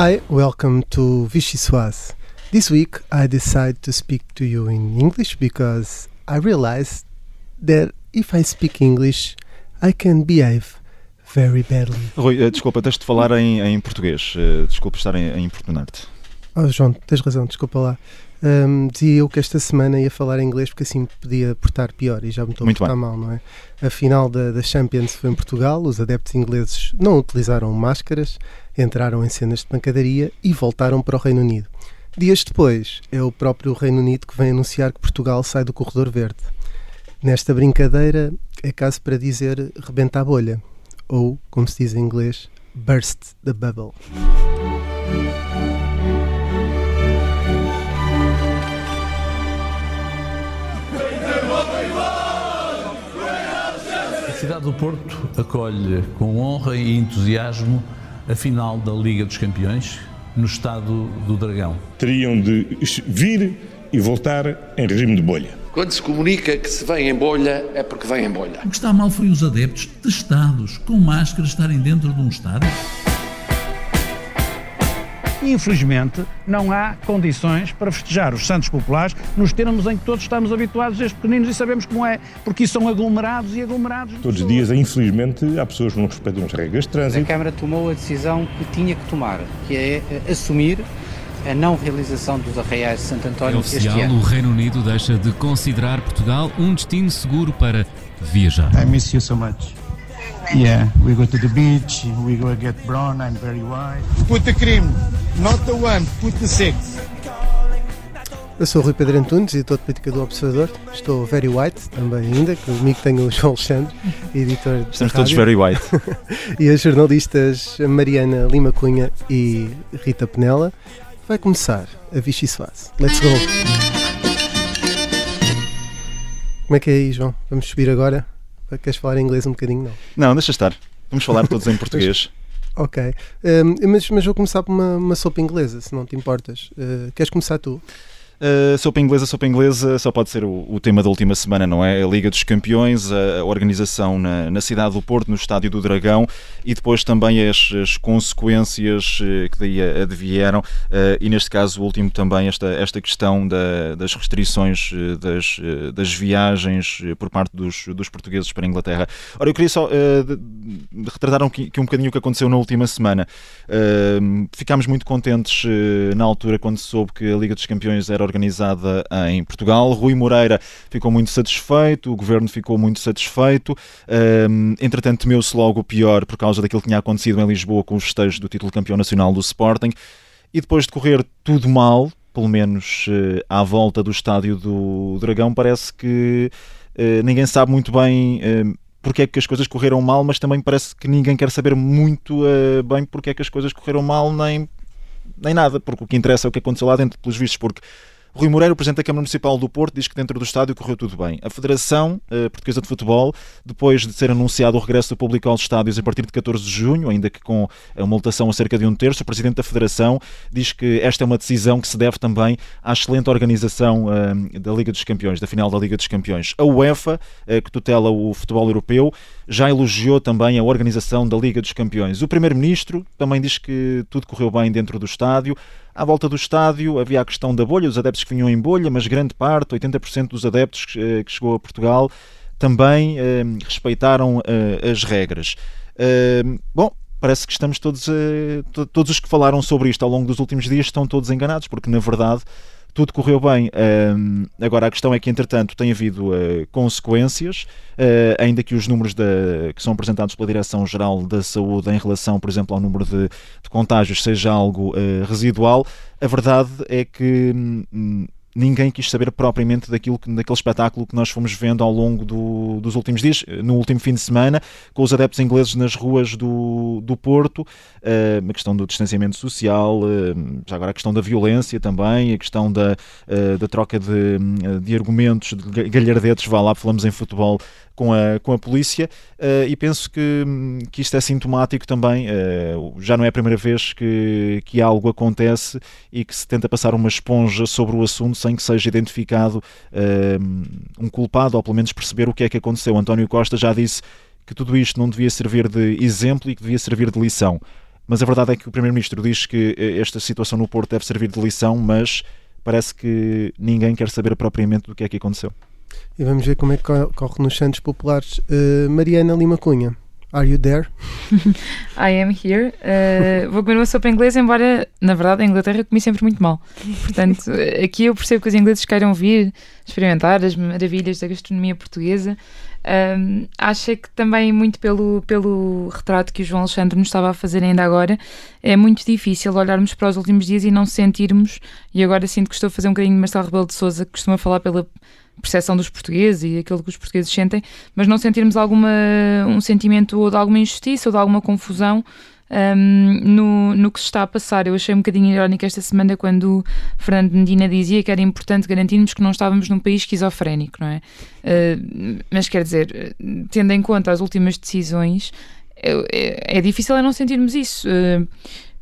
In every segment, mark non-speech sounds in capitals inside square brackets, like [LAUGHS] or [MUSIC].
Hi, welcome to Vichy Soise. This week I decided to speak to you in English because I realized that if I speak English, I can behave very badly. Rui, eh, desculpa, tens de falar em, em português. Eh, Desculpa estar em, a importunar-te. Oh, João, tens razão, desculpa lá. Hum, dizia eu que esta semana ia falar inglês porque assim podia portar pior e já me estou a Muito portar bem. mal, não é? A final da, da Champions foi em Portugal, os adeptos ingleses não utilizaram máscaras, entraram em cenas de pancadaria e voltaram para o Reino Unido. Dias depois, é o próprio Reino Unido que vem anunciar que Portugal sai do corredor verde. Nesta brincadeira, é caso para dizer rebenta a bolha, ou, como se diz em inglês, burst the bubble. Cidade do Porto acolhe com honra e entusiasmo a final da Liga dos Campeões no estado do Dragão. teriam de vir e voltar em regime de bolha. Quando se comunica que se vem em bolha, é porque vem em bolha. O que está mal foi os adeptos testados, com máscara, estarem dentro de um estádio. Infelizmente, não há condições para festejar os Santos Populares nos termos em que todos estamos habituados desde pequeninos e sabemos como é, porque isso são aglomerados e aglomerados. Todos os dias, infelizmente, há pessoas que não respeitam as regras de A trânsito. Câmara tomou a decisão que tinha que tomar, que é eh, assumir a não realização dos arraiais de Santo É António este oficial, ano. o Reino Unido deixa de considerar Portugal um destino seguro para viajar. I miss you so much. Yeah, we go to the beach, we go get brown, I'm very white. Put the cream, not the one, put the six. Eu sou o Rui Pedro Antunes, editor de política do Observador. Estou very white também ainda, que comigo tenho o João Alexandre, editor de Estamos todos very white. [LAUGHS] e as jornalistas Mariana Lima Cunha e Rita Penela. Vai começar a Vichy Soase. Let's go! Como é que é aí, João? Vamos subir agora? Queres falar em inglês um bocadinho? Não. Não, deixa estar. Vamos falar todos em português. [LAUGHS] Ok. Um, mas, mas vou começar por uma, uma sopa inglesa, se não te importas. Uh, queres começar tu? Uh, sopa inglesa, sopa inglesa só pode ser o, o tema da última semana, não é? A Liga dos Campeões, a, a organização na, na cidade do Porto, no Estádio do Dragão e depois também as, as consequências eh, que daí advieram eh, e neste caso o último também esta, esta questão da- das restrições das, das viagens por parte dos, dos portugueses para a Inglaterra. Ora, eu queria só de retratar um, que um bocadinho o que aconteceu na última semana. Eh, ficámos muito contentes na altura quando se soube que a Liga dos Campeões era organizada em Portugal. Rui Moreira ficou muito satisfeito, o governo ficou muito satisfeito. Um, entretanto, temeu-se logo o pior por causa daquilo que tinha acontecido em Lisboa com os festejos do título campeão nacional do Sporting. E depois de correr tudo mal, pelo menos eh, à volta do estádio do Dragão, parece que eh, ninguém sabe muito bem. eh, porque é que as coisas correram mal, mas também parece que ninguém quer saber muito eh, bem porque é que as coisas correram mal, nem, nem nada, porque o que interessa é o que aconteceu lá dentro, pelos vistos, porque Rui Moreira, o Presidente da Câmara Municipal do Porto, diz que dentro do estádio correu tudo bem. A Federação eh, Portuguesa de Futebol, depois de ser anunciado o regresso do público aos estádios a partir de 14 de junho, ainda que com a multação a cerca de um terço, o Presidente da Federação diz que esta é uma decisão que se deve também à excelente organização eh, da Liga dos Campeões, da final da Liga dos Campeões. A UEFA, eh, que tutela o futebol europeu, já elogiou também a organização da Liga dos Campeões. O Primeiro-Ministro também diz que tudo correu bem dentro do estádio. À volta do estádio havia a questão da bolha, os adeptos que vinham em bolha, mas grande parte, 80% dos adeptos eh, que chegou a Portugal, também eh, respeitaram eh, as regras. Eh, bom, parece que estamos todos, eh, to- todos os que falaram sobre isto ao longo dos últimos dias estão todos enganados, porque na verdade tudo correu bem. Ahm, agora, a questão é que, entretanto, tem havido eh, consequências, eh, ainda que os números da- que são apresentados pela Direção-Geral da Saúde em relação, por exemplo, ao número de, de contágios seja algo eh, residual, a verdade é que hum, ninguém quis saber propriamente daquilo que, daquele espetáculo que nós fomos vendo ao longo do- dos últimos dias, no último fim de semana, com os adeptos ingleses nas ruas do, do Porto, eh, a questão do distanciamento social, eh, já agora a questão da violência também, a questão da, eh, da troca de, de argumentos, de ga- galhardetes, vá lá, falamos em futebol com a, com a polícia eh, e penso que, que isto é sintomático também, eh, já não é a primeira vez que, que algo acontece e que se tenta passar uma esponja sobre o assunto sem que seja identificado eh, um culpado ou pelo menos perceber o que é que aconteceu. António Costa já disse que tudo isto não devia servir de exemplo e que devia servir de lição. mas a verdade é que o Primeiro-Ministro diz que esta situação no Porto deve servir de lição, mas parece que ninguém quer saber propriamente do que é que aconteceu. E vamos ver como é que corre nos Santos Populares. Uh, Mariana Lima Cunha, Are you there? [LAUGHS] I am here. Uh, vou comer uma sopa inglesa, embora, na verdade, a Inglaterra comi sempre muito mal. Portanto, [LAUGHS] aqui eu percebo que os ingleses queiram vir experimentar as maravilhas da gastronomia portuguesa. Um, acho que também, muito pelo, pelo retrato que o João Alexandre nos estava a fazer ainda agora, é muito difícil olharmos para os últimos dias e não sentirmos, e agora sinto que estou a fazer um bocadinho de Marcelo Rebelo de Souza, que costuma falar pela percepção dos portugueses e aquilo que os portugueses sentem, mas não sentirmos alguma, um sentimento ou de alguma injustiça ou de alguma confusão um, no, no que se está a passar. Eu achei um bocadinho irónico esta semana quando Fernando Medina dizia que era importante garantirmos que não estávamos num país esquizofrénico, não é? Uh, mas quer dizer, tendo em conta as últimas decisões, é, é difícil é não sentirmos isso. Uh,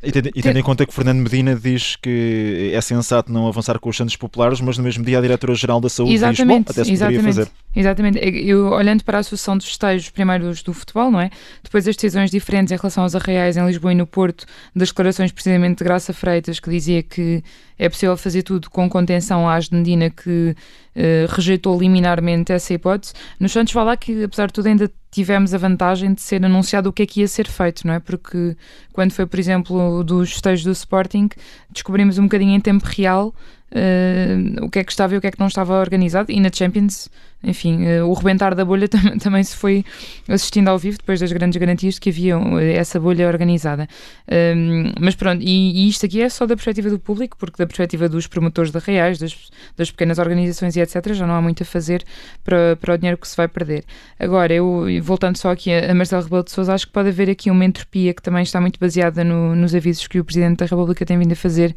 e tendo, e tendo em conta que Fernando Medina diz que é sensato não avançar com os Santos Populares, mas no mesmo dia a Diretora-Geral da Saúde exatamente, diz, até se exatamente, poderia fazer. Exatamente. Eu, olhando para a Associação dos Festejos primeiros do futebol, não é? Depois as decisões diferentes em relação aos arraiais em Lisboa e no Porto, das declarações precisamente de Graça Freitas, que dizia que é possível fazer tudo com contenção à Medina, que uh, rejeitou liminarmente essa hipótese. Nos Santos vai lá que, apesar de tudo, ainda tivemos a vantagem de ser anunciado o que é que ia ser feito, não é? Porque quando foi, por exemplo, dos festejos do Sporting, descobrimos um bocadinho em tempo real uh, o que é que estava e o que é que não estava organizado, e na Champions enfim, uh, o rebentar da bolha [LAUGHS] tam também se foi assistindo ao vivo depois das grandes garantias de que havia eh, essa bolha organizada. Um, mas pronto, e, e, isto aqui é só da perspectiva do público, porque da perspectiva dos promotores de reais, das, das pequenas organizações e etc., já não há muito a fazer para, para o dinheiro que se vai perder. Agora, eu voltando só aqui a, a Marcelo Rebelo de Sousa, acho que pode haver aqui uma entropia que também está muito baseada no, nos avisos que o Presidente da República tem vindo a fazer,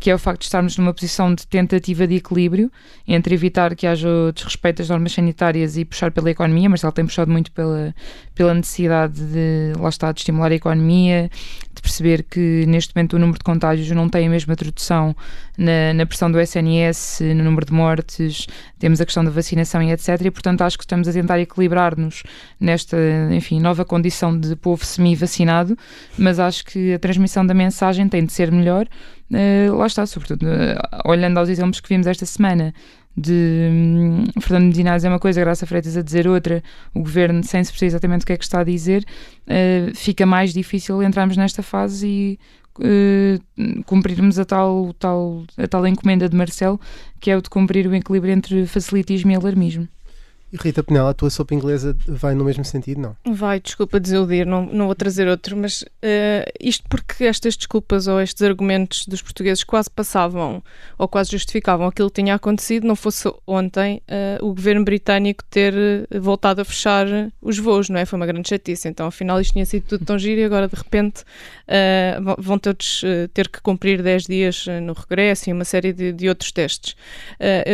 que é o facto de estarmos numa posição de tentativa de equilíbrio entre evitar que haja desrespeito às normas sanitárias e puxar pela economia, mas ela tem puxado muito pela, pela necessidade de, lá está, de estimular a economia, de perceber que neste momento o número de contágios não tem a mesma tradução na, na pressão do SNS, no número de mortes, temos a questão da vacinação e etc. E portanto acho que estamos a tentar equilibrar-nos nesta, enfim, nova condição de povo semi-vacinado, mas acho que a transmissão da mensagem tem de ser melhor. Uh, lá está, sobretudo, uh, olhando aos exemplos que vimos esta semana de hum, Fernando Medina a dizer uma coisa, Graça Freitas a dizer outra, o governo sem se perceber exatamente o que é que está a dizer, uh, fica mais difícil entrarmos nesta fase e uh, cumprirmos a tal, tal, a tal encomenda de Marcelo, que é o de cumprir o equilíbrio entre facilitismo e alarmismo. E Rita Penela, a tua sopa inglesa vai no mesmo sentido, não? Vai, desculpa desiludir, não, não vou trazer outro, mas uh, isto porque estas desculpas ou estes argumentos dos portugueses quase passavam ou quase justificavam aquilo que tinha acontecido, não fosse ontem uh, o governo britânico ter eh, voltado a fechar os voos, não é? Foi uma grande chatice. Então, afinal, isto tinha sido tudo tão giro e agora, de repente, uh, vão todos ter que cumprir 10 dias no regresso e uma série de, de outros testes.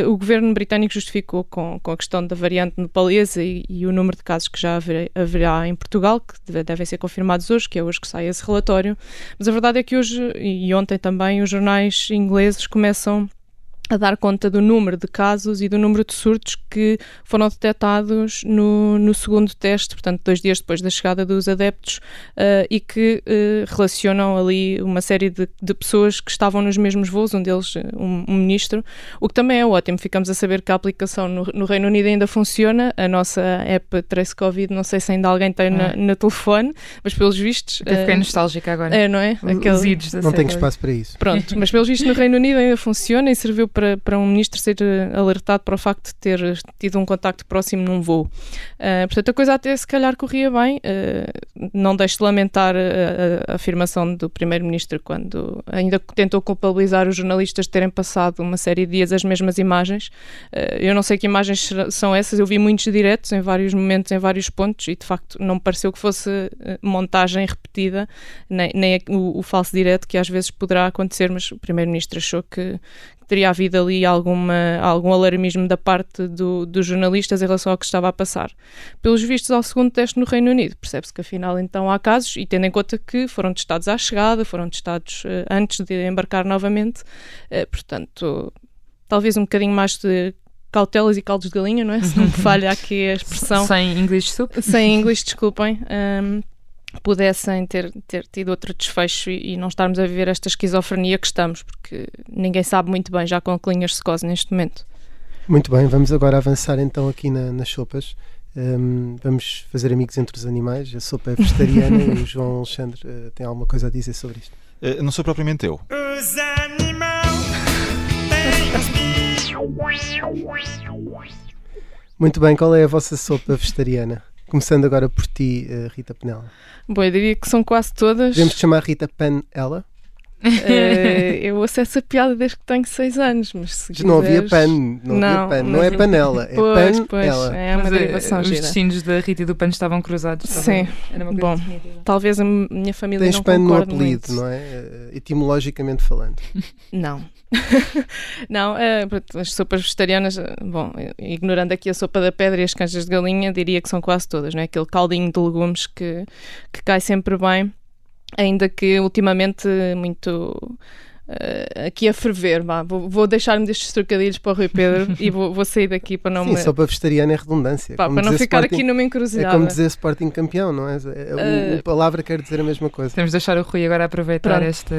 o governo britânico justificou com, com a questão da variante variante nepalesa e, e, o número de casos que já haver, haverá em Portugal, que deve, devem ser confirmados hoje, que é hoje que sai esse relatório. Mas a verdade é que hoje e ontem também os jornais ingleses começam a dar conta do número de casos e do número de surtos que foram detectados no, no segundo teste, portanto, dois dias depois da chegada dos adeptos, uh, e que uh, relacionam ali uma série de, de, pessoas que estavam nos mesmos voos, um deles eh, um, um, ministro, o que também é ótimo. Ficamos a saber que a aplicação no, no, Reino Unido ainda funciona, a nossa app Trace Covid, não sei se ainda alguém tem ah. na, telefone, mas pelos vistos. Até fiquei uh, nostálgica agora. É, não é? Aqueles... Não tenho espaço para isso. Pronto, mas pelos vistos no Reino Unido ainda funciona e serviu para, para um ministro ser eh, alertado para o facto de ter tido um contacto próximo num voo. Uh, portanto, a coisa até se calhar corria bem. Uh, não deixo de lamentar a, a, afirmação do primeiro-ministro quando ainda tentou culpabilizar os jornalistas de terem passado uma série de dias as mesmas imagens. Uh, eu não sei que imagens são essas, eu vi muitos diretos em vários momentos, em vários pontos, e de facto não me pareceu que fosse montagem repetida, nem, nem o, o falso direto que às vezes poderá acontecer, mas o primeiro-ministro achou que, teria havido ali alguma, algum alarmismo da parte do, dos jornalistas em relação ao que estava a passar. Pelos vistos, ao segundo teste no Reino Unido, percebe-se que afinal então há casos, e tendo em conta que foram testados à chegada, foram testados uh, antes de embarcar novamente, uh, portanto, talvez um bocadinho mais de cautelas e caldos de galinha, não é? Se não me falha aqui a expressão. [LAUGHS] Sem English soup. Sem English, desculpem. Um, pudessem ter, ter tido outro desfecho e, e, não estarmos a viver esta esquizofrenia que estamos, porque ninguém sabe muito bem já com a Clinhas Secose neste momento. Muito bem, vamos agora avançar então aqui na, nas sopas. Um, vamos fazer amigos entre os animais. A sopa é vegetariana [LAUGHS] e o João Alexandre uh, tem alguma coisa a dizer sobre isto? Uh, não sou propriamente eu. Os Muito bem, qual é a vossa sopa vegetariana? Começando agora por ti, uh, Rita Penela. Bom, eu diria que são quase todas. Podemos chamar Rita Panela? Uh, eu ouço essa piada desde que tenho 6 anos, mas se Não havia pan, não, não, havia pan. não é panela, é pois, pan pois, ela. É uma derivação Os destinos da Rita e do pan estavam cruzados. Sim, bom, talvez a minha família Tens não pan no apelido, não é? Eh, etimologicamente falando. Não. [LAUGHS] não, é, as sopas vegetarianas, bom, ignorando aqui a sopa da pedra e as canjas de galinha, diria que são quase todas, não é? Aquele caldinho de legumes que, que cai sempre bem ainda que ultimamente muito uh, aqui a ferver. Vá. Vou, vou deixar-me destes trocadilhos para o Rui Pedro [LAUGHS] e vou, vou, sair daqui para não Sim, me... só para vegetariana é redundância. Pá, para não ficar Sporting, aqui numa encruzilhada. É como dizer Sporting campeão, não é? A, uh, a palavra quer dizer a mesma coisa. Temos de deixar o Rui agora aproveitar este,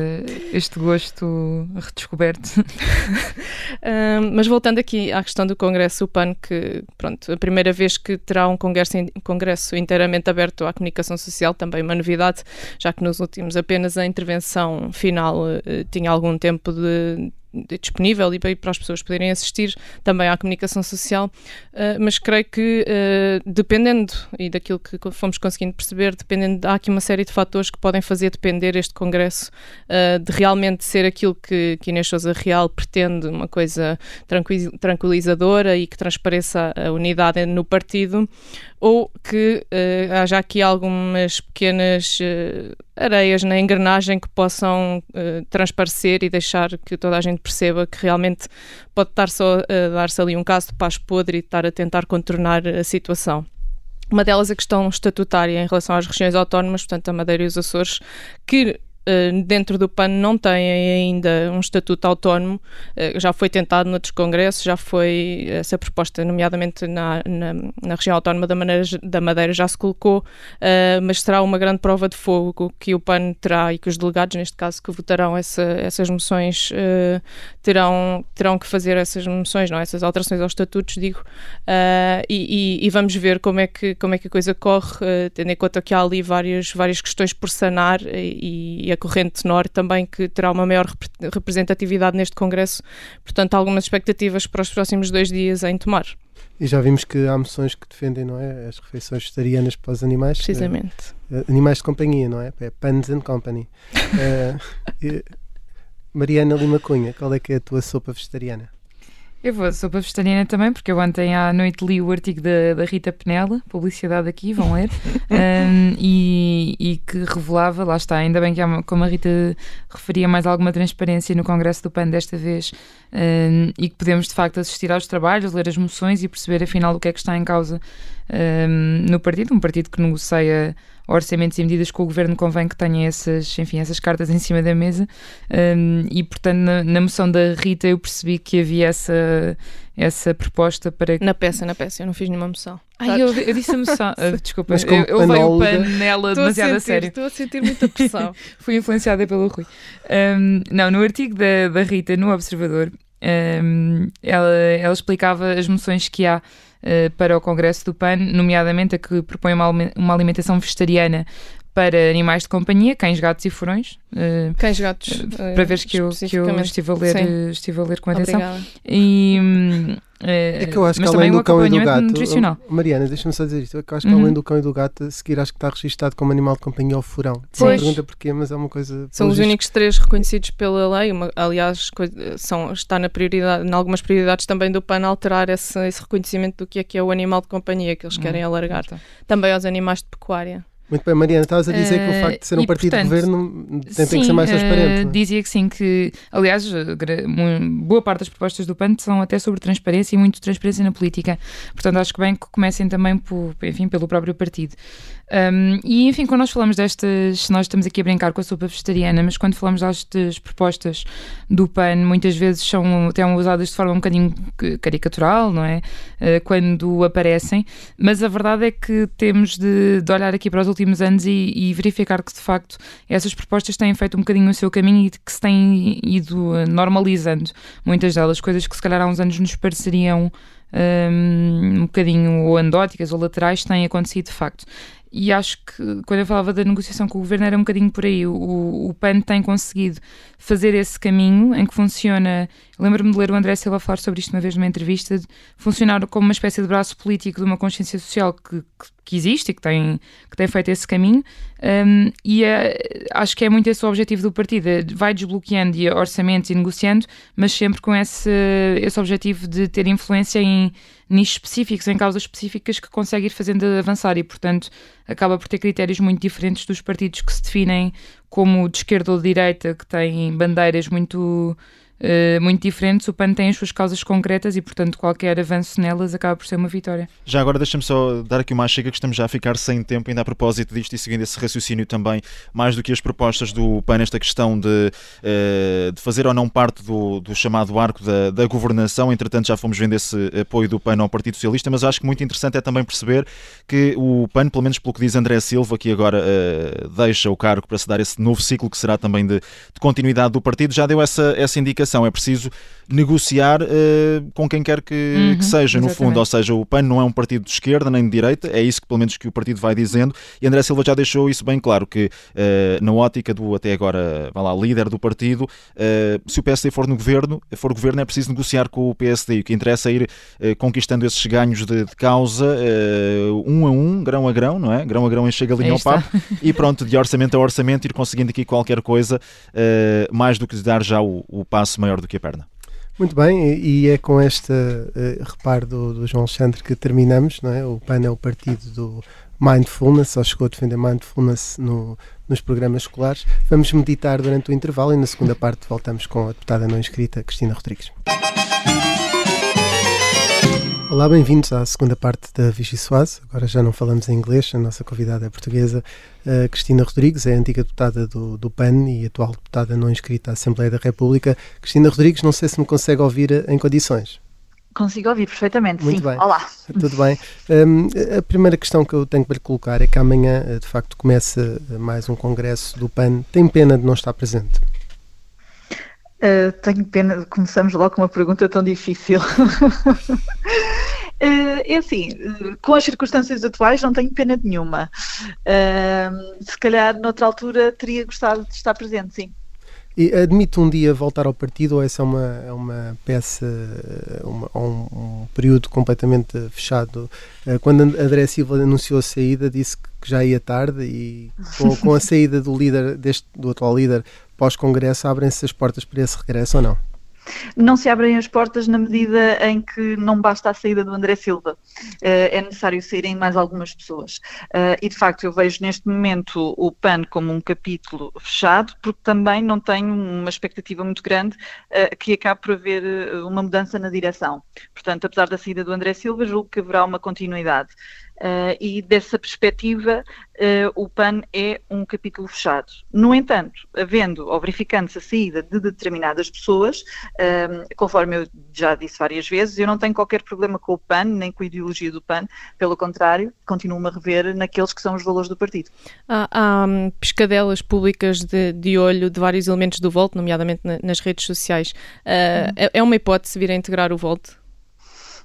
este gosto redescoberto. [LAUGHS] uh, mas voltando aqui à questão do Congresso, o PAN, que pronto, a primeira vez que terá um congresso, congresso inteiramente aberto à comunicação social, também uma novidade, já que nos últimos apenas a intervenção final uh, tinha algum tempo de, disponível e para as pessoas poderem assistir também à comunicação social, uh, mas creio que uh, dependendo e daquilo que fomos conseguindo perceber, dependendo, há aqui uma série de fatores que podem fazer depender este congresso uh, de realmente ser aquilo que, que Inês Sousa Real pretende, uma coisa tranquilizadora e que transpareça a unidade no partido, ou que haja aqui algumas pequenas areias na engrenagem que possam transparecer e deixar que toda a gente perceba que realmente pode estar só a dar-se ali um caso de paz podre e estar a tentar contornar a situação. Uma delas a questão estatutária em relação às regiões autónomas, portanto a Madeira e os Açores, que eh, dentro do PAN não têm ainda um estatuto autónomo, uh, já foi tentado noutros congressos, já foi essa proposta, nomeadamente na, na, na região autónoma da, Maneira, da Madeira, já se colocou, uh, mas será uma grande prova de fogo que o PAN terá e que os delegados, neste caso, que votarão essa, essas moções, terão, terão que fazer essas moções, não, essas alterações aos estatutos, digo, e, e, e, vamos ver como é que, como é que a coisa corre, tendo em conta que há ali várias, várias questões por sanar e, e a corrente norte também que terá uma maior representatividade neste Congresso. Portanto, algumas expectativas para os próximos dois dias em tomar. E já vimos que há moções que defendem, não é? As refeições vegetarianas para os animais. Precisamente. Uh, animais de companhia, não é? É Pans and Company. uh, [LAUGHS] Mariana Lima Cunha, qual é que é a tua sopa vegetariana? Eu vou, sou para vegetariana também, porque eu ontem à noite li o artigo da, da Rita Penela, publicidade aqui, vão ler, [LAUGHS] um, e, e, que revelava, lá está, ainda bem que, há, como a Rita referia, mais alguma transparência no Congresso do PAN desta vez, um, e que podemos de facto assistir aos trabalhos, ler as moções e perceber afinal o que é que está em causa um, no partido, um partido que negocia orçamentos e medidas que o governo convém que tenha essas, enfim, essas cartas [LAUGHS] em cima da mesa. Um, e, portanto, na, na, moção da Rita eu percebi que havia essa, essa proposta para. Na peça, na peça, eu não fiz nenhuma moção. Ai, eu, eu disse a moção. [LAUGHS] Uh, desculpa, Mas eu, eu levei o panela demasiado a, a sério. Estou a sentir muita pressão. [LAUGHS] Fui influenciada pelo Rui. Um, não, no artigo da, da Rita no Observador, um, ela, ela explicava as moções que há uh, para o Congresso do PAN, nomeadamente a que propõe uma, alimentação vegetariana para animais de companhia, cães, gatos e furões. Uh, cães, gatos. Uh, para ver que eu, que eu estive, a ler, estive a ler com atenção. Obrigada. E, uh, é que eu acho que além do cão e do gato. Nutricional. Mariana, deixa-me só dizer isto. É que eu acho que uhum. além do cão e do gato, a seguir acho que está registado como animal de companhia ao furão. Pois. pergunta porquê, mas é uma coisa. São os únicos três reconhecidos pela lei. Uma, aliás, são, está na prioridade, em algumas prioridades também do PAN alterar esse, esse reconhecimento do que é que é o animal de companhia que eles uhum. querem alargar. Tá. Também aos animais de pecuária. Muito bem, Mariana, estavas a dizer que o facto de ser um partido portanto, de governo tem, sim, que ser mais transparente. Uh, dizia que sim, que aliás, boa parte das propostas do PAN são até sobre transparência e muito transparência na política. Portanto, acho que bem que comecem também por, enfim, pelo próprio partido. Um, e enfim, quando nós falamos destas, nós estamos aqui a brincar com a sopa vegetariana, mas quando falamos destas propostas do PAN, muitas vezes são até usadas de forma um bocadinho caricatural, não é? Uh, quando aparecem, mas a verdade é que temos de, de olhar aqui para os últimos anos e, e, verificar que de facto essas propostas têm feito um bocadinho o seu caminho e que se têm ido normalizando muitas delas, coisas que se calhar há uns anos nos pareceriam um, um bocadinho ou andóticas ou laterais, têm acontecido de facto. E acho que quando eu falava da negociação com o governo era um bocadinho por aí. O, o PAN tem conseguido fazer esse caminho em que funciona. Lembro-me de ler o André Silva falar sobre isto uma vez numa entrevista, de funcionar como uma espécie de braço político de uma consciência social que, que, que existe e que tem, que tem feito esse caminho. Um, e é, acho que é muito esse o objetivo do partido. É, vai desbloqueando orçamentos e negociando, mas sempre com esse, esse objetivo de ter influência em nichos específicos, em causas específicas que consegue ir fazendo avançar e, portanto, acaba por ter critérios muito diferentes dos partidos que se definem como de esquerda ou de direita, que têm bandeiras muito uh, muito diferentes, o PAN tem as suas causas concretas e, portanto, qualquer avanço nelas acaba por ser uma vitória. Já agora deixa-me só dar aqui uma chega que estamos já a ficar sem tempo, ainda a propósito disto e seguindo esse raciocínio também, mais do que as propostas do PAN, esta questão de, uh, de fazer ou não parte do, do chamado arco da, da, governação. Entretanto, já fomos vendo esse apoio do PAN ao Partido Socialista, mas acho que muito interessante é também perceber que o PAN, pelo menos pelo que diz André Silva, que agora uh, deixa o cargo para se dar esse novo ciclo que será também de, de continuidade do partido, já deu essa, essa indicação é preciso negociar uh, com quem quer que, uhum, que seja, exatamente. no fundo. Ou seja, o PAN não é um partido de esquerda nem de direita, é isso que pelo menos que o partido vai dizendo. E André Silva já deixou isso bem claro, que uh, na ótica do até agora, vá lá, líder do partido, uh, se o PSD for no governo, for governo é preciso negociar com o PSD. O que interessa é ir conquistando esses ganhos de, de causa, um a um, grão a grão, não é? Grão a grão enche a linha ao papo. E pronto, de orçamento a orçamento, ir conseguindo aqui qualquer coisa, mais do que dar já o, o passo maior do que a perna. Muito bem, e é com este uh, reparo do, do, João Alexandre que terminamos. Não é? O PAN é o partido do Mindfulness, só chegou a defender Mindfulness no, nos programas escolares. Vamos meditar durante o intervalo e na segunda parte voltamos com a deputada não inscrita, Cristina Rodrigues. Olá, bem-vindos à segunda parte da Vichy Soase. Agora já não falamos em inglês, a nossa convidada é portuguesa. Uh, Cristina Rodrigues é antiga deputada do, do PAN e atual deputada não inscrita à Assembleia da República. Cristina Rodrigues, não sei se me consegue ouvir em condições. Consigo ouvir perfeitamente, Muito sim. Bem. Olá. [LAUGHS] Tudo bem. Um, a primeira questão que eu tenho para lhe colocar é que amanhã, de facto, começa mais um congresso do PAN. Tem pena de não estar presente? Uh, tenho pena, começamos logo com uma pergunta tão difícil. uh, [LAUGHS] é assim, uh, com as circunstâncias atuais não tenho pena nenhuma. se calhar noutra altura teria gostado de estar presente, sim. E admite um dia voltar ao partido ou essa é uma, é uma peça, uma, um, um, período completamente fechado? Quando André Silva anunciou a saída, disse que já ia tarde e com, com a [LAUGHS] saída do líder, deste, do atual líder, pós-congresso, abrem-se as portas para esse regresso ou não? Não se abrem as portas na medida em que não basta a saída do André Silva. Uh, é necessário saírem mais algumas pessoas. Uh, e de facto, eu vejo neste momento o PAN como um capítulo fechado, porque também não tenho uma expectativa muito grande uh, que acabe por haver uma mudança na direção. Portanto, apesar da saída do André Silva, julgo que haverá uma continuidade. Uh, e dessa perspectiva uh, o PAN é um capítulo fechado. No entanto, havendo ou verificando-se a saída de determinadas pessoas, uh, conforme eu já disse várias vezes, eu não tenho qualquer problema com o PAN, nem com a ideologia do PAN, pelo contrário, continuo-me a rever naqueles que são os valores do partido. Há, há um, pescadelas públicas de, de, olho de vários elementos do Volt, nomeadamente na, nas redes sociais. Hum. É, é uma hipótese vir a integrar o Volt?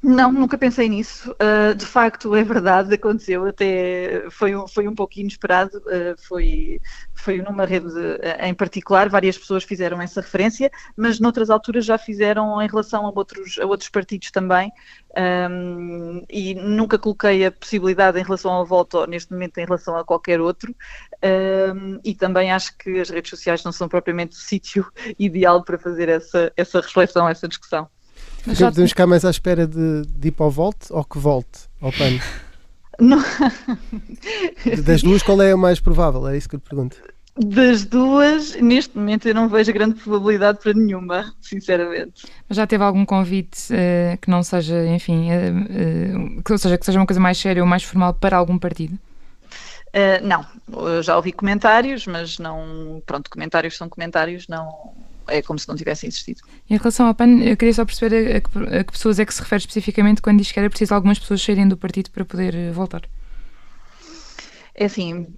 Não, nunca pensei nisso. Uh, de facto, é verdade, aconteceu. Até foi, um, foi um pouco inesperado. Uh, foi, foi numa rede de, em particular, várias pessoas fizeram essa referência, mas noutras alturas já fizeram em relação a outros, a outros partidos também. Um, e nunca coloquei a possibilidade em relação ao voto, neste momento em relação a qualquer outro. Um, e também acho que as redes sociais não são propriamente o [LAUGHS] sítio ideal para fazer essa, essa reflexão, essa discussão. Mas já podemos ficar mais à espera de, de ir para o volte ou que volte ao pano? [LAUGHS] Não. Das duas, qual é a mais provável? É isso que eu lhe pergunto. Das duas, neste momento eu não vejo grande probabilidade para nenhuma, sinceramente. Mas já teve algum convite uh, que não seja, enfim, uh, uh, que, seja, que seja uma coisa mais séria ou mais formal para algum partido? Uh, não, eu já ouvi comentários, mas não. Pronto, comentários são comentários, não. É como se não tivessem existido. Em relação ao PAN, eu queria só perceber a que, a que pessoas é que se refere especificamente quando diz que era preciso algumas pessoas saírem do partido para poder eh, voltar. É assim,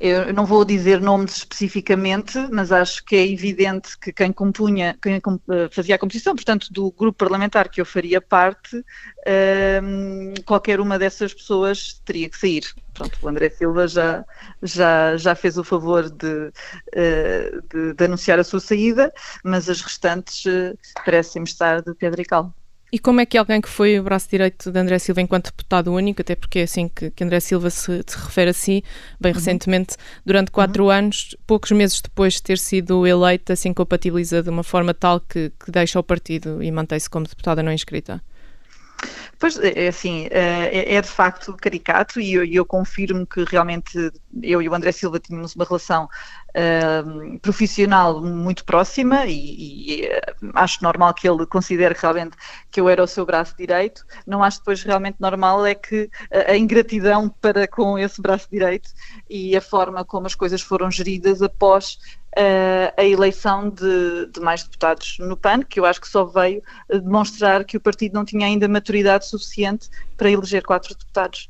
eu não vou dizer nomes especificamente, mas acho que é evidente que quem compunha, quem eh, fazia a composição, portanto, do grupo parlamentar que eu faria parte, ehm, qualquer uma dessas pessoas teria que sair. Pronto, o André Silva já, já, já fez o favor de, eh, de, de anunciar a sua saída, mas as restantes uh, parecem estar de pedra e cal. E como é que alguém que foi o braço direito de André Silva enquanto deputado único, até porque é assim que, que André Silva se, se refere a si, bem uhum. recentemente, durante quatro uhum. anos, poucos meses depois de ter sido eleita, se incompatibiliza de uma forma tal que, que deixa o partido e mantém-se como deputada não inscrita? Pois, é, é assim, eh, é, é de facto caricato e eu, confirmo que realmente eu e o André Silva tínhamos uma relação uh, profissional muito próxima e, e, eh, acho normal que ele considere realmente que eu era o seu braço direito. Não acho depois realmente normal é que a ingratidão para com esse braço direito e a forma como as coisas foram geridas após uh, a eleição de, de, mais deputados no PAN, que eu acho que só veio demonstrar que o partido não tinha ainda maturidade suficiente para eleger quatro deputados.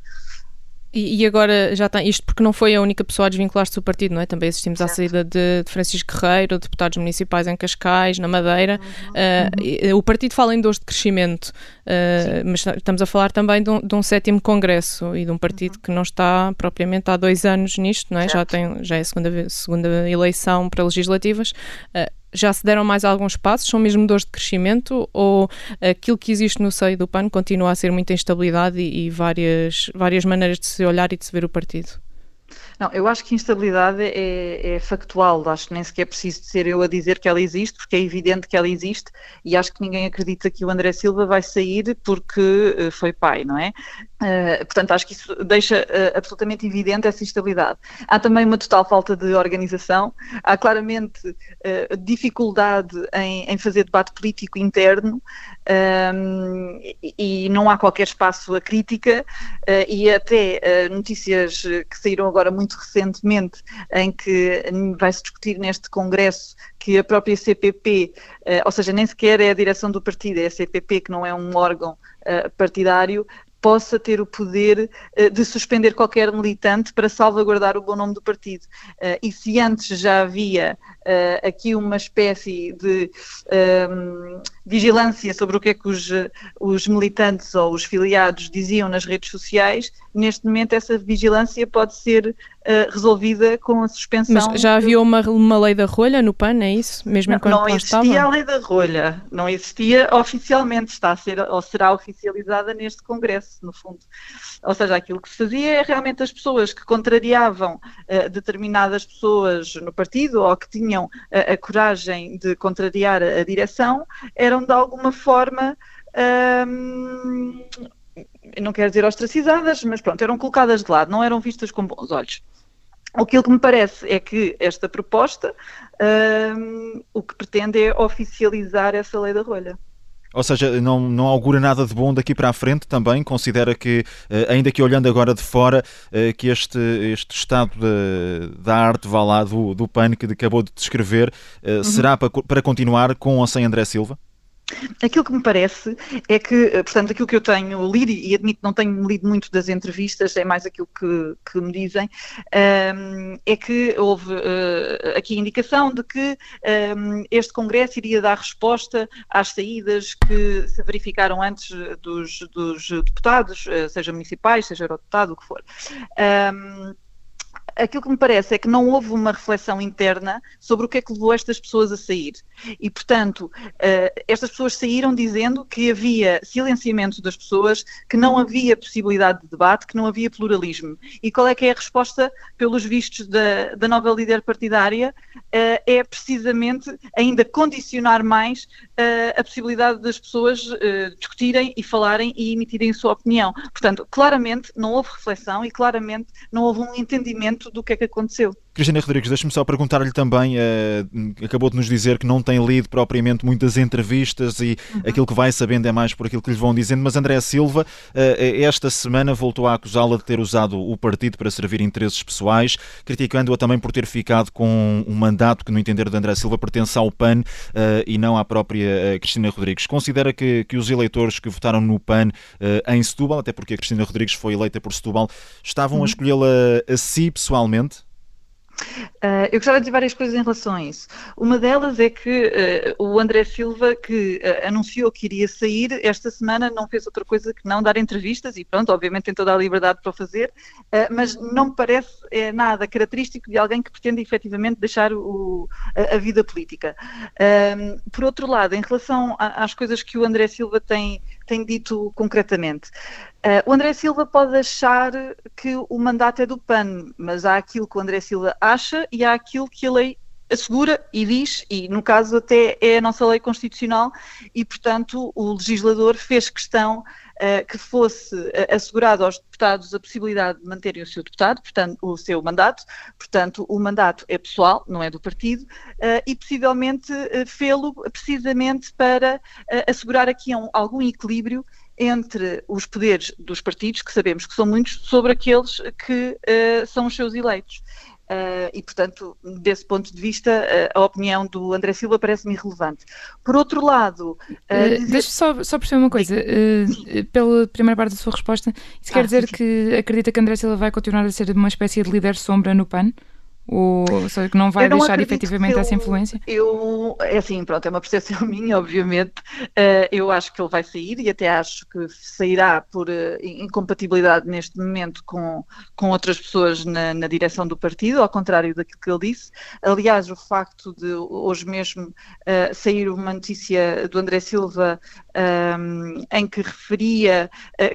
E, e, agora já tem isto porque não foi a única pessoa a desvincular-se do partido, não é? Também assistimos certo. à saída de, de, Francisco Guerreiro, deputados municipais em Cascais, na Madeira. Uhum. Uh, o partido fala em dores de crescimento, uh, mas estamos a falar também de um, de um, sétimo congresso e de um partido uhum. que não está propriamente há dois anos nisto, não é? Já, tem, já é a segunda, segunda eleição para legislativas. Uh, já se deram mais alguns passos? São mesmo dores de crescimento? Ou aquilo que existe no seio do PAN continua a ser muita instabilidade e, e várias, várias maneiras de se olhar e de se ver o partido? Não, eu acho que instabilidade é, é, factual, acho que nem sequer preciso ser eu a dizer que ela existe, porque é evidente que ela existe e acho que ninguém acredita que o André Silva vai sair porque uh, foi pai, não é? Uh, portanto, acho que isso deixa uh, absolutamente evidente essa instabilidade. Há também uma total falta de organização, há claramente dificuldade em, em, fazer debate político interno um, e, e não há qualquer espaço a crítica e até notícias que saíram agora muito recentemente, em que vai-se discutir neste Congresso que a própria CPP, eh, ou seja, nem sequer é a direção do partido, é a CPP, que não é um órgão eh, partidário, possa ter o poder uh, de suspender qualquer militante para salvaguardar o bom nome do partido. Uh, e se antes já havia uh, aqui uma espécie de um, vigilância sobre o que é que os, os militantes ou os filiados diziam nas redes sociais, neste momento essa vigilância pode ser resolvida com a suspensão. Mas já havia uma, uma lei da rolha no PAN, é isso? Mesmo não, não existia estava? a lei da rolha, não existia oficialmente, está a ser ou será oficializada neste Congresso, no fundo. Ou seja, aquilo que se fazia é realmente as pessoas que contrariavam uh, determinadas pessoas no partido ou que tinham uh, a coragem de contrariar a direção eram de alguma forma. Um, não quero dizer ostracizadas, mas pronto, eram colocadas de lado, não eram vistas com bons olhos. Aquilo que me parece é que esta proposta um, o que pretende é oficializar essa lei da rolha. Ou seja, não, não augura nada de bom daqui para a frente também? Considera que, eh, ainda que olhando agora de fora, eh, que este, este estado de, da arte, vá lá, do, do PAN que acabou de descrever, eh, uhum. será para, para continuar com ou sem André Silva? Aquilo que me parece é que, eh, portanto, aquilo que eu tenho lido, e admito não tenho lido muito das entrevistas, é mais aquilo que, que me dizem, um, ehm, é que houve uh, aqui indicação de que um, ehm, este Congresso iria dar resposta às saídas que se verificaram antes dos, dos deputados, seja municipais, seja eurodeputado, o que for. Um, ehm, aquilo que me parece é que não houve uma reflexão interna sobre o que é que levou estas pessoas a sair. E, portanto, uh, estas pessoas saíram dizendo que havia silenciamento das pessoas, que não havia possibilidade de debate, que não havia pluralismo. E qual é que é a resposta, pelos vistos da, da nova líder partidária? Uh, é precisamente ainda condicionar mais uh, a possibilidade das pessoas discutirem e falarem e emitirem a sua opinião. Portanto, claramente não houve reflexão e claramente não houve um entendimento do que é que aconteceu. Cristina Rodrigues, deixe-me só perguntar-lhe também, uh, acabou de nos dizer que não tem lido propriamente muitas entrevistas e uhum. aquilo que vai sabendo é mais por aquilo que lhe vão dizendo, mas André Silva, uh, esta semana voltou a acusá-la de ter usado o partido para servir interesses pessoais, criticando-a também por ter ficado com um mandato que, no entender de André Silva, pertence ao PAN uh, e não à própria Cristina Rodrigues. Considera que, que os eleitores que votaram no PAN em Setúbal, até porque a Cristina Rodrigues foi eleita por Setúbal, estavam uhum. a escolhê-la a si pessoalmente? Uh, eu gostava de dizer várias coisas em relação a isso. Uma delas é que uh, o André Silva, que uh, anunciou que iria sair, esta semana não fez outra coisa que não dar entrevistas e pronto, obviamente tem toda a liberdade para o fazer, mas não me parece é, nada característico de alguém que pretende efetivamente deixar o, a, a, vida política. por outro lado, em relação a, às coisas que o André Silva tem, tem dito concretamente, Uh, o André Silva pode achar que o mandato é do PAN, mas há aquilo que o André Silva acha e há aquilo que a lei assegura e diz, e no caso até é a nossa lei constitucional, e portanto o legislador fez questão uh, que fosse uh, assegurado aos deputados a possibilidade de manterem o seu deputado, portanto, o seu mandato, portanto o mandato é pessoal, não é do partido, uh, e possivelmente fê-lo precisamente para assegurar aqui um, algum equilíbrio entre os poderes dos partidos, que sabemos que são muitos, sobre aqueles que são os seus eleitos. Uh, e, portanto, desse ponto de vista, uh, a opinião do André Silva parece-me irrelevante. Por outro lado. Uh, dizer... Deixa só, só perceber uma coisa. pela primeira parte da sua resposta, isso ah, quer dizer sim, sim. que acredita que André Silva vai continuar a ser uma espécie de líder sombra no PAN? Ou seja, que não vai não deixar efetivamente eu, essa influência? Eu, é assim, pronto, é uma percepção [LAUGHS] minha, obviamente. Uh, eu acho que ele vai sair e até acho que sairá por uh, incompatibilidade neste momento com, com outras pessoas na, na, direção do partido, ao contrário daquilo que ele disse. Aliás, o facto de hoje mesmo uh, sair uma notícia do André Silva um, em que referia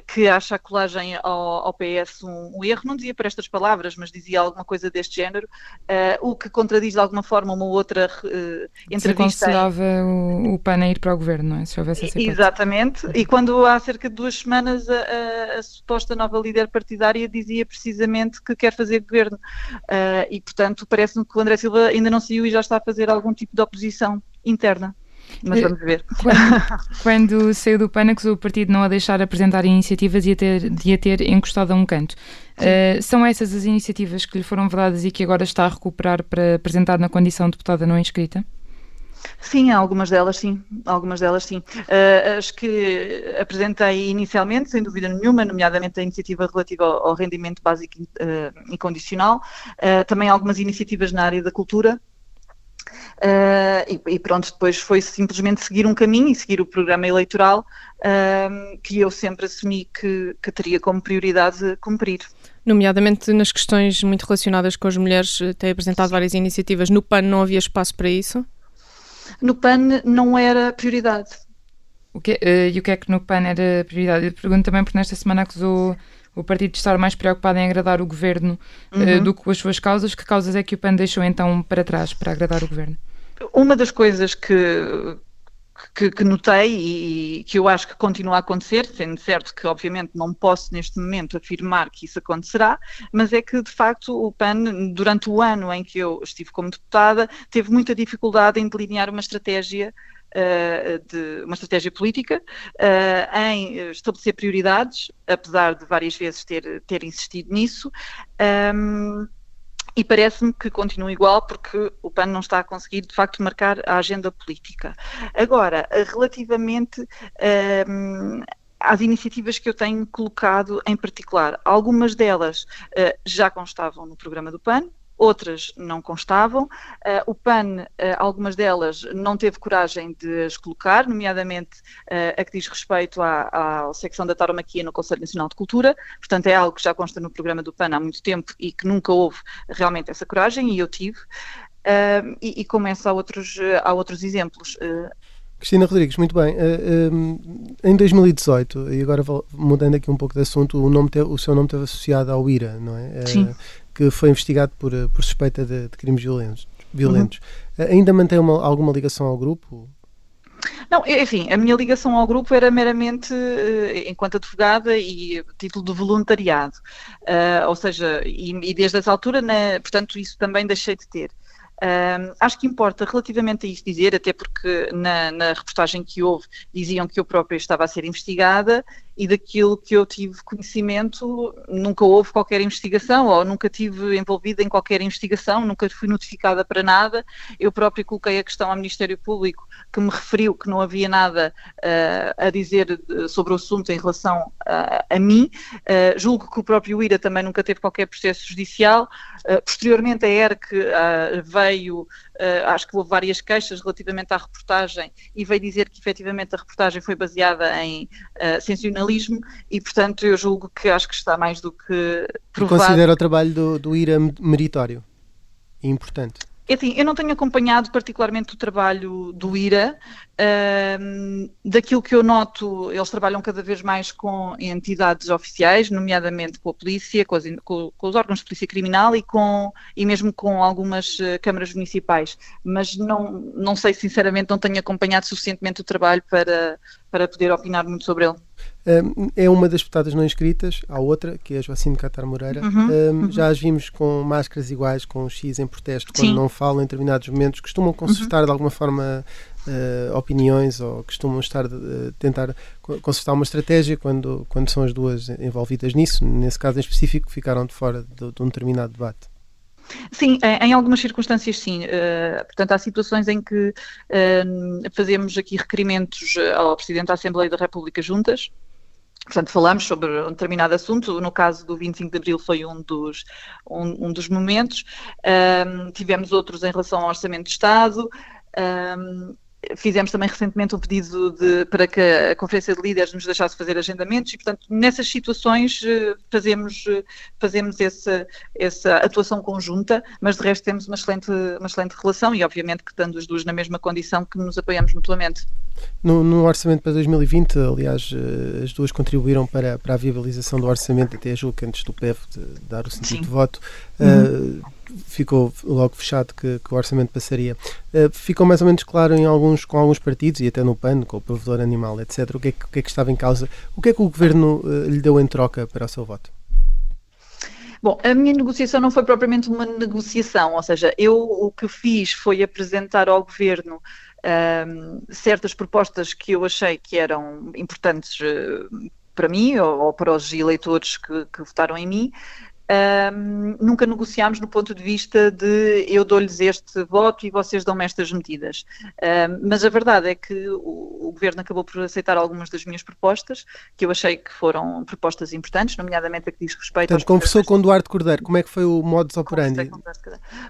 que acha a colagem ao, ao PS um, um erro, não dizia por estas palavras, mas dizia alguma coisa deste género uh, o que contradiz de alguma forma uma outra uh, entrevista. Se aconselhava o, o PAN a ir para o governo, não é? Se houvesse essa Exatamente, e quando há cerca de duas semanas a, a, a, suposta nova líder partidária dizia precisamente que quer fazer governo. Uh, e, portanto, parece-me que o André Silva ainda não saiu e já está a fazer algum tipo de oposição interna mas vamos ver. Quando, [LAUGHS] quando saiu do acusou o partido não a deixar apresentar iniciativas e a ter, de a ter encostado a um canto. Uh, são essas as iniciativas que lhe foram vedadas e que agora está a recuperar para apresentar na condição de deputada não inscrita? Sim, algumas delas sim, algumas delas sim. Uh, as que apresentei inicialmente, sem dúvida nenhuma, nomeadamente a iniciativa relativa ao, ao rendimento básico uh, incondicional, uh, também algumas iniciativas na área da cultura, Uh, e, e, pronto, depois foi simplesmente seguir um caminho e seguir o programa eleitoral uh, que eu sempre assumi que, que teria como prioridade cumprir. Nomeadamente nas questões muito relacionadas com as mulheres, eh, tem apresentado várias iniciativas. No PAN não havia espaço para isso? No PAN não era prioridade. O que, uh, e o que é que no PAN era prioridade? Eu pergunto também porque nesta semana acusou o partido estar mais preocupado em agradar o governo uhum. uh, do que com as suas causas. Que causas é que o PAN deixou então para trás para agradar o governo? Uma das coisas que, que, que, notei e que eu acho que continua a acontecer, sendo certo que obviamente não posso neste momento afirmar que isso acontecerá, mas é que de facto o PAN, durante o ano em que eu estive como deputada, teve muita dificuldade em delinear uma estratégia de uma estratégia política uh, em estabelecer prioridades, apesar de várias vezes ter, ter insistido nisso. Um, e parece-me que continua igual porque o PAN não está a conseguir de facto marcar a agenda política. Agora, relativamente um, às iniciativas que eu tenho colocado em particular, algumas delas uh, já constavam no programa do PAN, outras não constavam. Uh, o PAN, uh, algumas delas, não teve coragem de as colocar, nomeadamente uh, a que diz respeito à, à secção da tauromaquia no Conselho Nacional de Cultura, portanto é algo que já consta no programa do PAN há muito tempo e que nunca houve realmente essa coragem, e eu tive. E, e, há outros, há outros exemplos. Cristina Rodrigues, muito bem. em 2018, e agora mudando aqui um pouco de assunto, o, nome o seu nome esteve associado ao IRA, não é? Sim que foi investigado por, eh, por suspeita de, de crimes violentos. violentos. Uhum. Ainda mantém uma, alguma ligação ao grupo? Não, enfim, a minha ligação ao grupo era meramente uh, enquanto advogada e título de voluntariado. Uh, ou seja, e, e, desde essa altura, portanto, isso também deixei de ter. Uh, acho que importa relativamente a isto dizer, até porque na, na, reportagem que houve diziam que eu própria estava a ser investigada e daquilo que eu tive conhecimento nunca houve qualquer investigação ou nunca tive envolvida em qualquer investigação, nunca fui notificada para nada. Eu própria coloquei a questão ao Ministério Público que me referiu que não havia nada uh, a dizer sobre o assunto em relação uh, a mim. Uh, julgo que o próprio IRA também nunca teve qualquer processo judicial. posteriormente a ERC veio Uh, acho que houve várias queixas relativamente à reportagem e veio dizer que efetivamente a reportagem foi baseada em uh, sensacionalismo e, portanto, eu julgo que acho que está mais do que provado. Considera o trabalho do, do IRA meritório e importante? É assim, eu não tenho acompanhado particularmente o trabalho do IRA. Uh, daquilo que eu noto, eles trabalham cada vez mais com entidades oficiais, nomeadamente com a polícia, com, as, com, com os órgãos de polícia criminal e, com, e mesmo com algumas uh, câmaras municipais. Mas não, não sei, sinceramente, não tenho acompanhado suficientemente o trabalho para, para poder opinar muito sobre ele. É uma das deputadas não inscritas, há outra, que é a Joacine Catar Moreira. Uhum, uhum. Já as vimos com máscaras iguais, com X em protesto, quando Sim. não falam em determinados momentos. Costumam consultar uhum. de alguma forma uh, opiniões ou costumam estar uh, tentar consultar uma estratégia quando, quando são as duas envolvidas nisso. Nesse caso em específico, ficaram de fora de, de um determinado debate. Sim, em algumas circunstâncias sim. Uh, portanto, há situações em que uh, fazemos aqui requerimentos ao Presidente da Assembleia da República juntas. Portanto, falamos sobre um determinado assunto. No caso do 25 de Abril foi um dos, um, um dos momentos. Tivemos outros em relação ao Orçamento de Estado. Fizemos também recentemente um pedido de, para que a Conferência de Líderes nos deixasse fazer agendamentos e, portanto, nessas situações eh, fazemos, eh, fazemos essa, essa atuação conjunta, mas de resto temos uma excelente, uma excelente relação e, obviamente, que estando as duas na mesma condição que nos apoiamos mutuamente. No, no, orçamento para 2020, aliás, eh, as duas contribuíram para, para a viabilização do orçamento, até julgo que antes do PEV de dar o sentido Sim. de voto. Uh, ficou logo fechado que, que o orçamento passaria. Uh, ficou mais ou menos claro em alguns, com alguns partidos e até no PAN, com o provedor animal, etc., o que é que, o que, é que estava em causa. O que é que o governo uh, lhe deu em troca para o seu voto? Bom, a minha negociação não foi propriamente uma negociação, ou seja, eu o que fiz foi apresentar ao governo um, certas propostas que eu achei que eram importantes uh, para mim ou, ou, para os eleitores que, que votaram em mim, um, nunca negociámos no ponto de vista de eu dou-lhes este voto e vocês dão-me estas medidas. Um, mas a verdade é que o, o, Governo acabou por aceitar algumas das minhas propostas, que eu achei que foram propostas importantes, nomeadamente a que diz respeito Portanto, conversou com Duarte Cordeiro, como é que foi o modus operandi?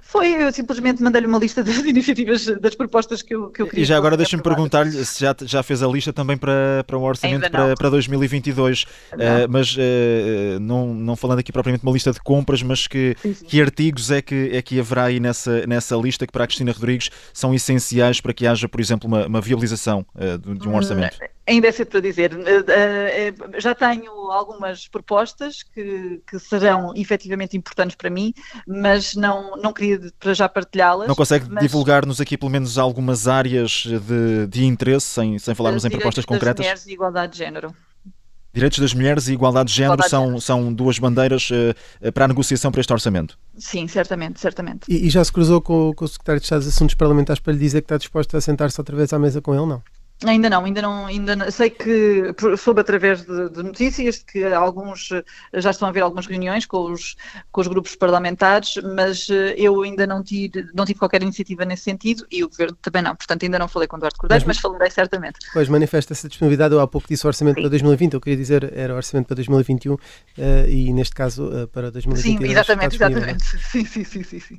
Foi, eu simplesmente mandei-lhe uma lista [LAUGHS] das iniciativas, das propostas que eu, que eu queria. E já agora deixa-me perguntar-lhe se já, já fez a lista também para, para o orçamento para, para 2022, uh, mas uh, não, não falando aqui propriamente de uma lista lista de compras, mas que, que artigos é que, é que haverá aí nessa, nessa lista que para a Cristina Rodrigues são essenciais para que haja, por exemplo, uma, uma viabilização uh, de, um orçamento? Hum, ainda é cedo para dizer. Uh, já tenho algumas propostas que, que serão efetivamente importantes para mim, mas não, não queria para já partilhá-las. Não consegue mas... divulgar-nos aqui pelo menos algumas áreas de, de interesse, sem, sem falarmos em propostas concretas? Mulheres e igualdade de género. Direitos das mulheres e igualdade de género igualdade são, de são duas bandeiras uh, para a negociação para este orçamento. Sim, certamente, certamente. E, e já se cruzou com, com, o Secretário de Estado dos Assuntos Parlamentares para lhe dizer que está disposto a sentar-se outra vez à mesa com ele, não? Ainda não, ainda não, ainda não, sei que soube através de, de, notícias que alguns já estão a haver algumas reuniões com os, com os grupos parlamentares, mas eh, eu ainda não tive, não tive qualquer iniciativa nesse sentido e o Governo também não, portanto ainda não falei com o Eduardo Cordeiro, mas, mas falarei certamente. Pois, manifesta-se a disponibilidade, eu há pouco disse o orçamento Sim. para 2020, eu queria dizer era o orçamento para 2021 uh, eh, e neste caso uh, para 2022. Sim, exatamente, exatamente. [LAUGHS] Sim, sim, sim, sim. sim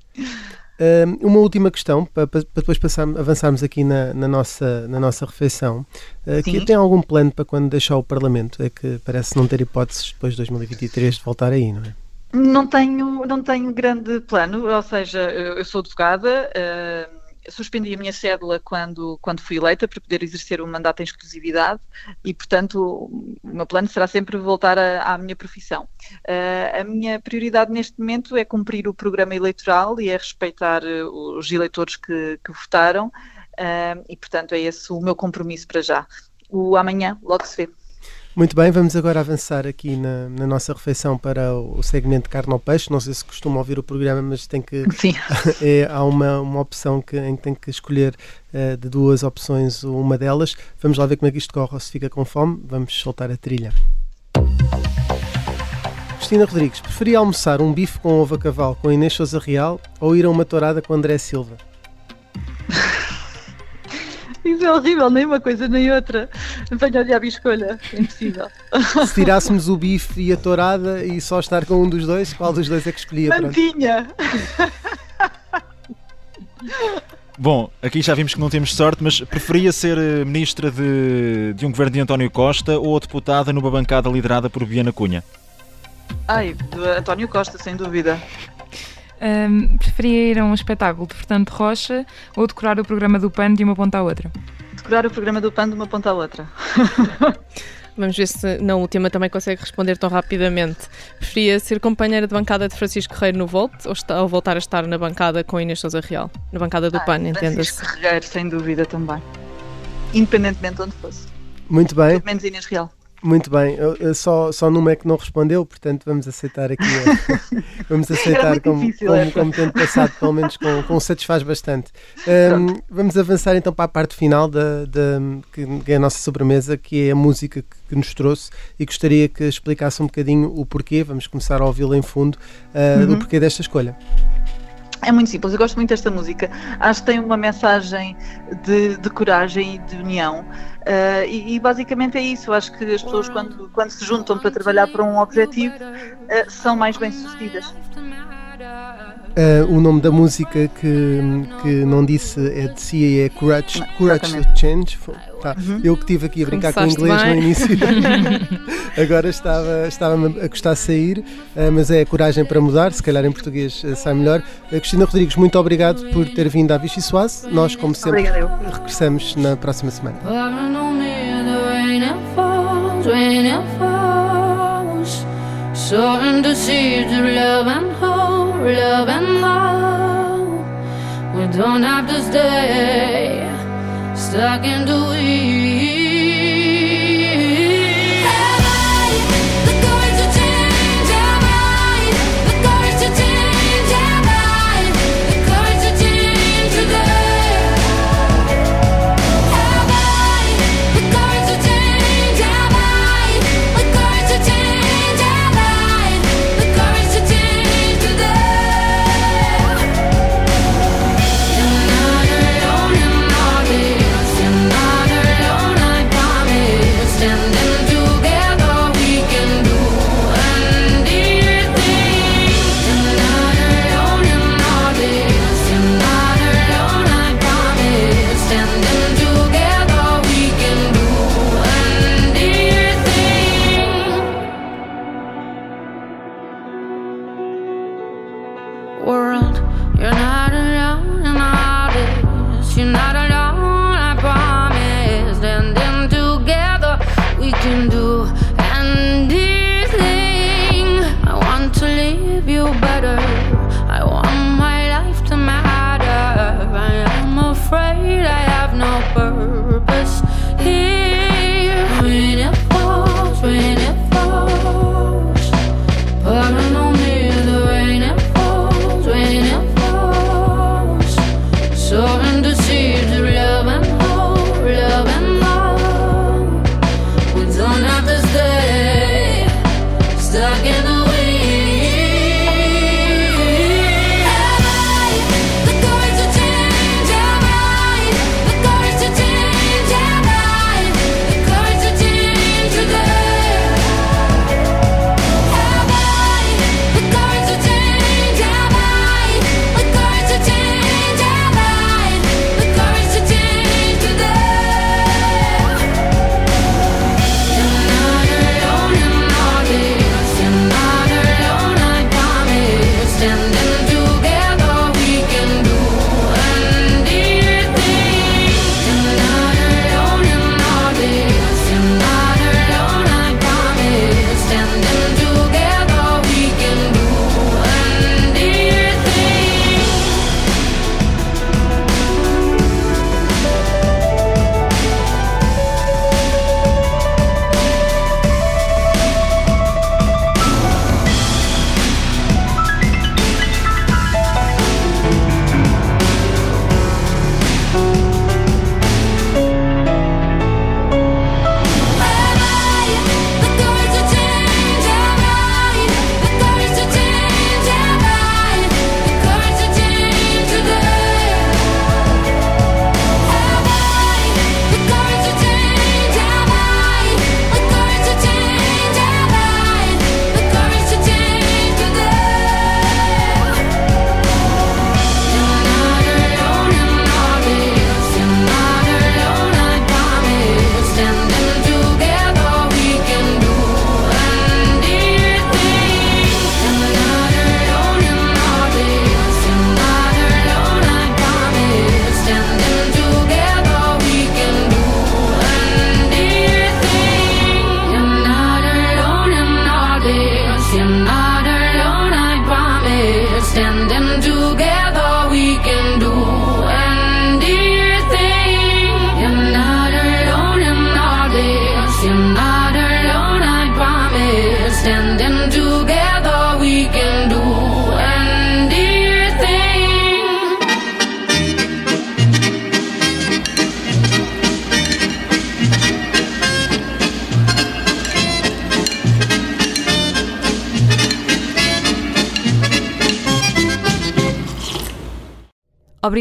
uma última questão, para, para depois passar, avançarmos aqui na, na, nossa, na nossa refeição. Uh, que tem algum plano para quando deixar o Parlamento? É que parece não ter hipóteses depois de 2023 de voltar aí, não é? Não tenho, não tenho grande plano, ou seja, eu sou advogada. Uh, suspendi a minha cédula quando, quando fui eleita para poder exercer um mandato em exclusividade e, portanto, o meu plano será sempre voltar a, à minha profissão. Uh, a minha prioridade neste momento é cumprir o programa eleitoral e é respeitar uh, os eleitores que, que votaram. e, portanto, é esse o meu compromisso para já. O amanhã, logo se vê. Muito bem, vamos agora avançar aqui na, na, nossa refeição para o segmento carne ao peixe. Não sei se costuma ouvir o programa, mas tem que. [LAUGHS] Sim. [LAUGHS] é, há uma, uma opção que, em que tem que escolher uh, de duas opções uma delas. Vamos lá ver como é que isto corre ou se fica com fome. Vamos soltar a trilha. Cristina Rodrigues, preferia almoçar um bife com ovo a cavalo com Inês Souza Real ou ir a uma tourada com André Silva? [LAUGHS] Isso é horrível, nem uma coisa nem outra. Venho a diabo escolha, é impossível. Se tirássemos o bife e a tourada e só estar com um dos dois, qual dos dois é que escolhia? Mantinha! Bom, aqui já vimos que não temos sorte, mas preferia ser eh, ministra de, de um governo de António Costa ou deputada numa bancada liderada por Viana Cunha? Ai, de António Costa, sem dúvida. Um, preferia ir a um espetáculo de Fernando Rocha ou decorar o programa do PAN de uma ponta à outra? Decorar o programa do PAN de uma ponta à outra. [LAUGHS] Vamos ver se na última também consegue responder tão rapidamente. Preferia ser companheira de bancada de Francisco Guerreiro no Volt ou, está, ou voltar a estar na bancada com Inês Souza Real? Na bancada do ah, PAN, entenda-se. Francisco Guerreiro, sem dúvida também. Independentemente de onde fosse. Muito bem. Pelo menos Inês Real. Muito bem, eu, eu só, só numa é que não respondeu, portanto vamos aceitar aqui. [LAUGHS] vamos aceitar como, como, como tendo passado, pelo menos com, com satisfaz bastante. Um, vamos avançar então para a parte final da, da, que é a nossa sobremesa, que é a música que, que, nos trouxe e gostaria que explicasse um bocadinho o porquê. Vamos começar a ouvi-la em fundo, uh, uhum. do porquê desta escolha. É muito simples, eu gosto muito desta música. Acho que tem uma mensagem de, de coragem e de união. Uh, e, e, basicamente é isso. Acho que as pessoas, quando, quando se juntam para trabalhar para um objetivo, uh, são mais bem-sucedidas. Uh, o nome da música que, que não disse é de si é Courage, Courage to Change. Tá. Uhum. Eu que estive aqui a brincar Começaste com inglês bem. no início, [LAUGHS] agora estava, estava a gostar de sair, uh, mas é Coragem para Mudar, se calhar em português uh, sai melhor. Cristina Rodrigues, muito obrigado por ter vindo à Vichy Soase. Nós, como sempre, regressamos na próxima semana. Soaring to seeds of love and hope, love and hope. We don't have to stay stuck in the weeds.